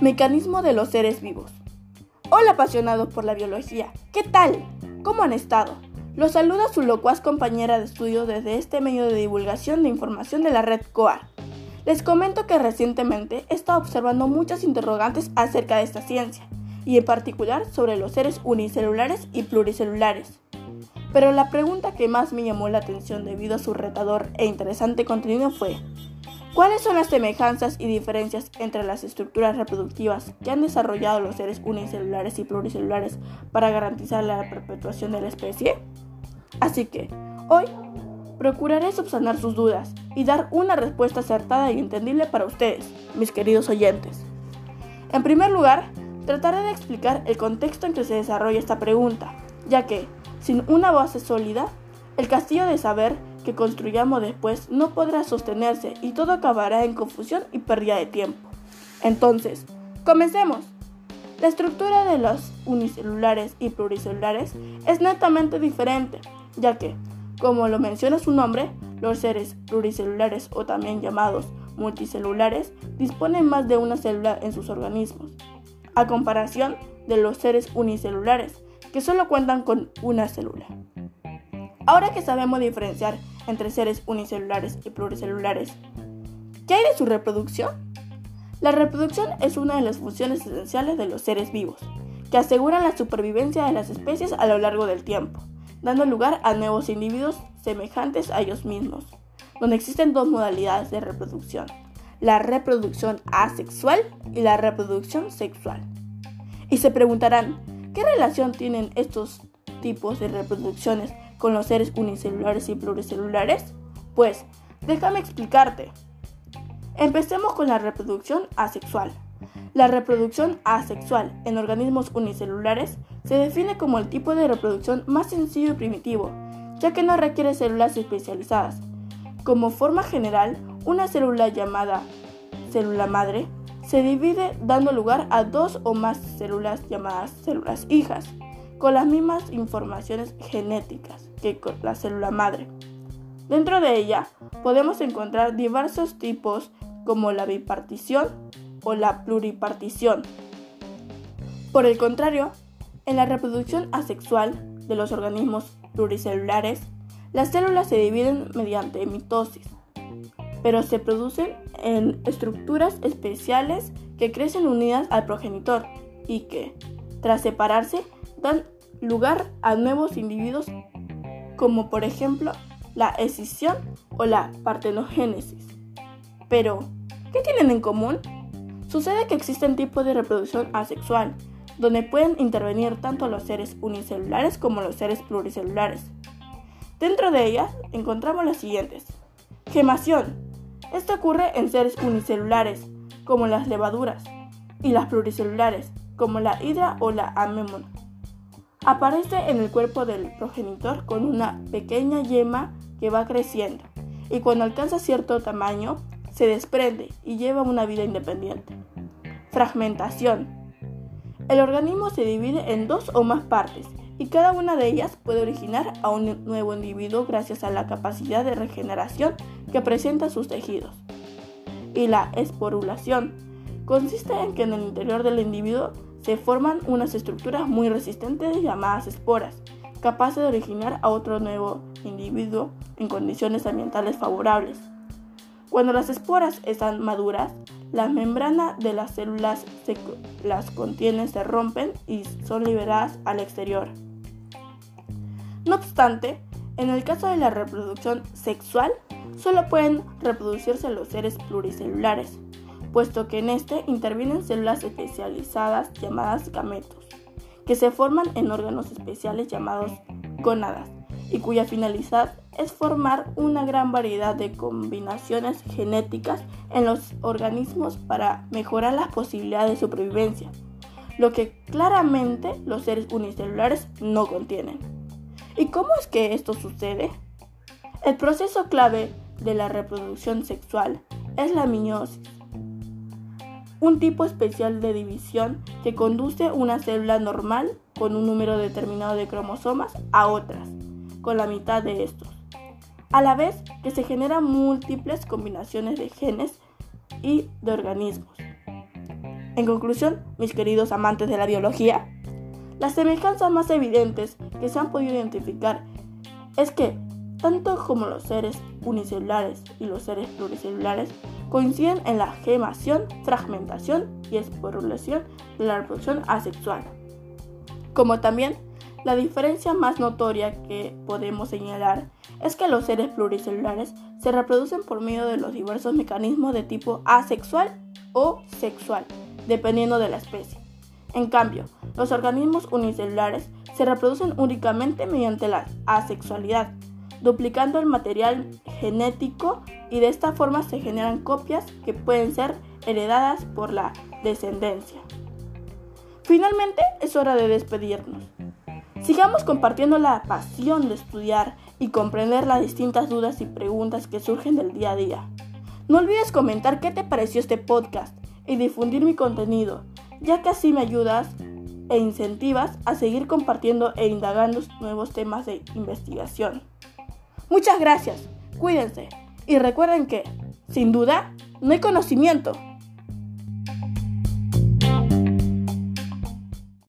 Mecanismo de los seres vivos. Hola apasionados por la biología, ¿qué tal? ¿Cómo han estado? Los saluda su locuaz compañera de estudio desde este medio de divulgación de información de la red COAR. Les comento que recientemente he estado observando muchas interrogantes acerca de esta ciencia, y en particular sobre los seres unicelulares y pluricelulares. Pero la pregunta que más me llamó la atención debido a su retador e interesante contenido fue, ¿Cuáles son las semejanzas y diferencias entre las estructuras reproductivas que han desarrollado los seres unicelulares y pluricelulares para garantizar la perpetuación de la especie? Así que, hoy, procuraré subsanar sus dudas y dar una respuesta acertada y entendible para ustedes, mis queridos oyentes. En primer lugar, trataré de explicar el contexto en que se desarrolla esta pregunta, ya que, sin una base sólida, el castillo de saber que construyamos después no podrá sostenerse y todo acabará en confusión y pérdida de tiempo. Entonces, comencemos. La estructura de los unicelulares y pluricelulares es netamente diferente, ya que, como lo menciona su nombre, los seres pluricelulares o también llamados multicelulares disponen más de una célula en sus organismos, a comparación de los seres unicelulares, que solo cuentan con una célula. Ahora que sabemos diferenciar entre seres unicelulares y pluricelulares, ¿qué hay de su reproducción? La reproducción es una de las funciones esenciales de los seres vivos, que aseguran la supervivencia de las especies a lo largo del tiempo, dando lugar a nuevos individuos semejantes a ellos mismos, donde existen dos modalidades de reproducción, la reproducción asexual y la reproducción sexual. Y se preguntarán, ¿qué relación tienen estos tipos de reproducciones con los seres unicelulares y pluricelulares? Pues, déjame explicarte. Empecemos con la reproducción asexual. La reproducción asexual en organismos unicelulares se define como el tipo de reproducción más sencillo y primitivo, ya que no requiere células especializadas. Como forma general, una célula llamada célula madre se divide dando lugar a dos o más células llamadas células hijas con las mismas informaciones genéticas que con la célula madre. Dentro de ella podemos encontrar diversos tipos como la bipartición o la pluripartición. Por el contrario, en la reproducción asexual de los organismos pluricelulares, las células se dividen mediante mitosis, pero se producen en estructuras especiales que crecen unidas al progenitor y que, tras separarse, dan lugar a nuevos individuos como por ejemplo la escisión o la partenogénesis. Pero, ¿qué tienen en común? Sucede que existen tipos de reproducción asexual, donde pueden intervenir tanto los seres unicelulares como los seres pluricelulares. Dentro de ellas encontramos las siguientes. Gemación. Esto ocurre en seres unicelulares, como las levaduras, y las pluricelulares, como la hidra o la anémona. Aparece en el cuerpo del progenitor con una pequeña yema que va creciendo y cuando alcanza cierto tamaño se desprende y lleva una vida independiente. Fragmentación. El organismo se divide en dos o más partes y cada una de ellas puede originar a un nuevo individuo gracias a la capacidad de regeneración que presenta sus tejidos. Y la esporulación consiste en que en el interior del individuo se forman unas estructuras muy resistentes llamadas esporas, capaces de originar a otro nuevo individuo en condiciones ambientales favorables. Cuando las esporas están maduras, la membrana de las células que las contienen se rompen y son liberadas al exterior. No obstante, en el caso de la reproducción sexual, solo pueden reproducirse los seres pluricelulares, puesto que en este intervienen células especializadas llamadas gametos, que se forman en órganos especiales llamados gónadas y cuya finalidad es formar una gran variedad de combinaciones genéticas en los organismos para mejorar las posibilidades de supervivencia, lo que claramente los seres unicelulares no contienen. ¿Y cómo es que esto sucede? El proceso clave de la reproducción sexual es la meiosis, un tipo especial de división que conduce una célula normal con un número determinado de cromosomas a otras, con la mitad de estos, a la vez que se generan múltiples combinaciones de genes y de organismos. En conclusión, mis queridos amantes de la biología, las semejanzas más evidentes que se han podido identificar es que tanto como los seres unicelulares y los seres pluricelulares coinciden en la gemación, fragmentación y esporulación de la reproducción asexual. Como también la diferencia más notoria que podemos señalar es que los seres pluricelulares se reproducen por medio de los diversos mecanismos de tipo asexual o sexual, dependiendo de la especie. En cambio, los organismos unicelulares se reproducen únicamente mediante la asexualidad, duplicando el material genético y de esta forma se generan copias que pueden ser heredadas por la descendencia. Finalmente es hora de despedirnos. Sigamos compartiendo la pasión de estudiar y comprender las distintas dudas y preguntas que surgen del día a día. No olvides comentar qué te pareció este podcast y difundir mi contenido, ya que así me ayudas e incentivas a seguir compartiendo e indagando nuevos temas de investigación. Muchas gracias, cuídense. Y recuerden que, sin duda, no hay conocimiento